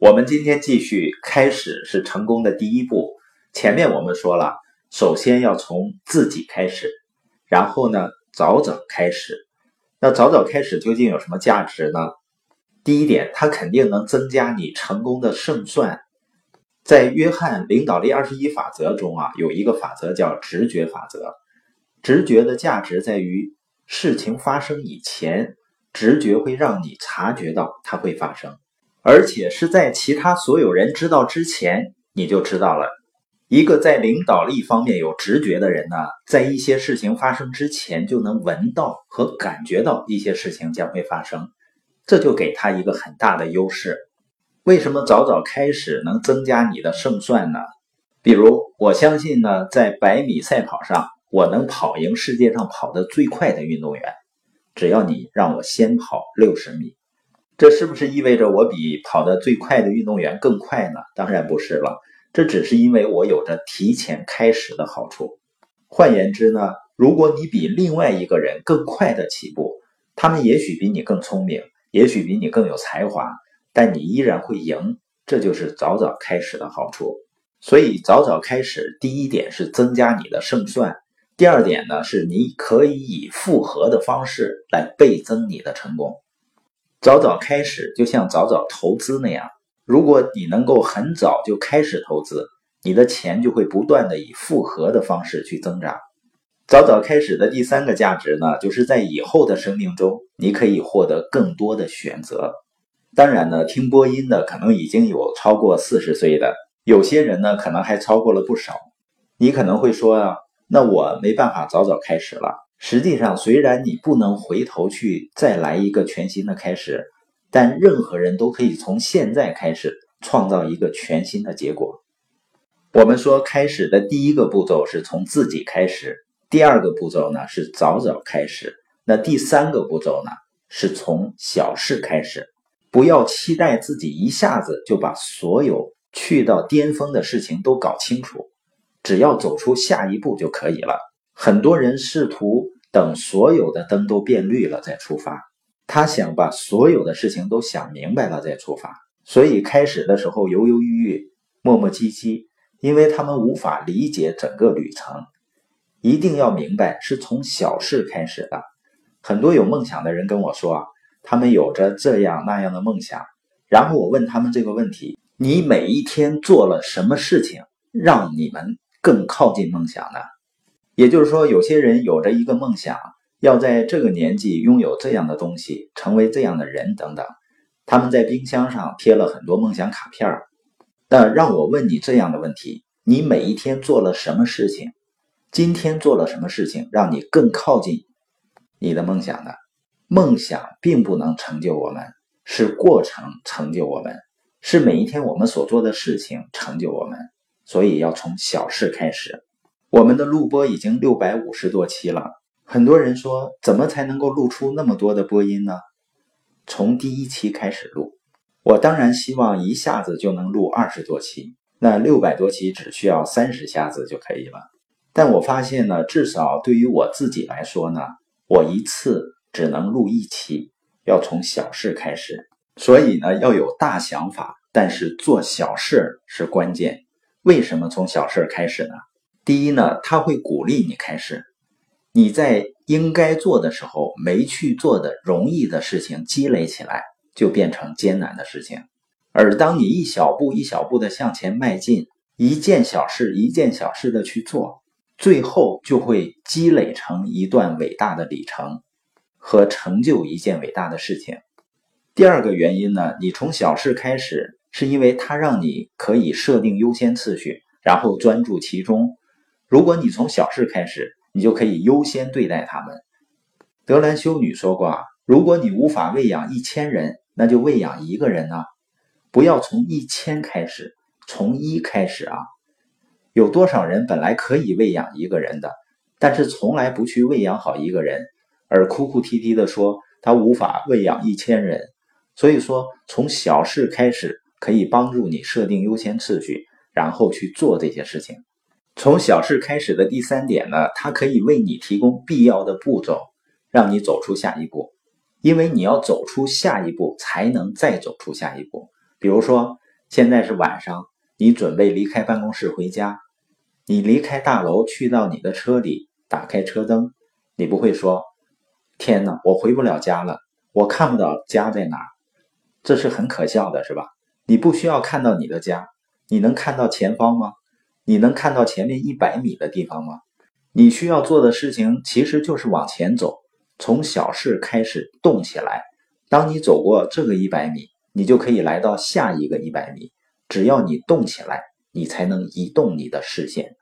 我们今天继续，开始是成功的第一步。前面我们说了，首先要从自己开始，然后呢，早早开始。那早早开始究竟有什么价值呢？第一点，它肯定能增加你成功的胜算。在约翰领导力二十一法则中啊，有一个法则叫直觉法则。直觉的价值在于，事情发生以前，直觉会让你察觉到它会发生。而且是在其他所有人知道之前，你就知道了。一个在领导力方面有直觉的人呢，在一些事情发生之前，就能闻到和感觉到一些事情将会发生，这就给他一个很大的优势。为什么早早开始能增加你的胜算呢？比如，我相信呢，在百米赛跑上，我能跑赢世界上跑得最快的运动员，只要你让我先跑六十米。这是不是意味着我比跑得最快的运动员更快呢？当然不是了，这只是因为我有着提前开始的好处。换言之呢，如果你比另外一个人更快的起步，他们也许比你更聪明，也许比你更有才华，但你依然会赢。这就是早早开始的好处。所以早早开始，第一点是增加你的胜算，第二点呢，是你可以以复合的方式来倍增你的成功。早早开始，就像早早投资那样。如果你能够很早就开始投资，你的钱就会不断的以复合的方式去增长。早早开始的第三个价值呢，就是在以后的生命中，你可以获得更多的选择。当然呢，听播音的可能已经有超过四十岁的，有些人呢可能还超过了不少。你可能会说啊，那我没办法早早开始了。实际上，虽然你不能回头去再来一个全新的开始，但任何人都可以从现在开始创造一个全新的结果。我们说，开始的第一个步骤是从自己开始，第二个步骤呢是早早开始，那第三个步骤呢是从小事开始。不要期待自己一下子就把所有去到巅峰的事情都搞清楚，只要走出下一步就可以了。很多人试图等所有的灯都变绿了再出发，他想把所有的事情都想明白了再出发，所以开始的时候犹犹豫豫、磨磨唧唧，因为他们无法理解整个旅程。一定要明白是从小事开始的。很多有梦想的人跟我说啊，他们有着这样那样的梦想，然后我问他们这个问题：你每一天做了什么事情，让你们更靠近梦想呢？也就是说，有些人有着一个梦想，要在这个年纪拥有这样的东西，成为这样的人等等。他们在冰箱上贴了很多梦想卡片儿。那让我问你这样的问题：你每一天做了什么事情？今天做了什么事情，让你更靠近你的梦想呢？梦想并不能成就我们，是过程成就我们，是每一天我们所做的事情成就我们。所以要从小事开始。我们的录播已经六百五十多期了，很多人说怎么才能够录出那么多的播音呢？从第一期开始录，我当然希望一下子就能录二十多期，那六百多期只需要三十下子就可以了。但我发现呢，至少对于我自己来说呢，我一次只能录一期，要从小事开始，所以呢要有大想法，但是做小事是关键。为什么从小事开始呢？第一呢，他会鼓励你开始。你在应该做的时候没去做的容易的事情积累起来，就变成艰难的事情。而当你一小步一小步的向前迈进，一件小事一件小事的去做，最后就会积累成一段伟大的里程，和成就一件伟大的事情。第二个原因呢，你从小事开始，是因为它让你可以设定优先次序，然后专注其中。如果你从小事开始，你就可以优先对待他们。德兰修女说过啊，如果你无法喂养一千人，那就喂养一个人呢。不要从一千开始，从一开始啊。有多少人本来可以喂养一个人的，但是从来不去喂养好一个人，而哭哭啼啼的说他无法喂养一千人。所以说，从小事开始可以帮助你设定优先次序，然后去做这些事情。从小事开始的第三点呢，它可以为你提供必要的步骤，让你走出下一步。因为你要走出下一步，才能再走出下一步。比如说，现在是晚上，你准备离开办公室回家，你离开大楼去到你的车里，打开车灯，你不会说：“天哪，我回不了家了，我看不到家在哪。”这是很可笑的，是吧？你不需要看到你的家，你能看到前方吗？你能看到前面一百米的地方吗？你需要做的事情其实就是往前走，从小事开始动起来。当你走过这个一百米，你就可以来到下一个一百米。只要你动起来，你才能移动你的视线。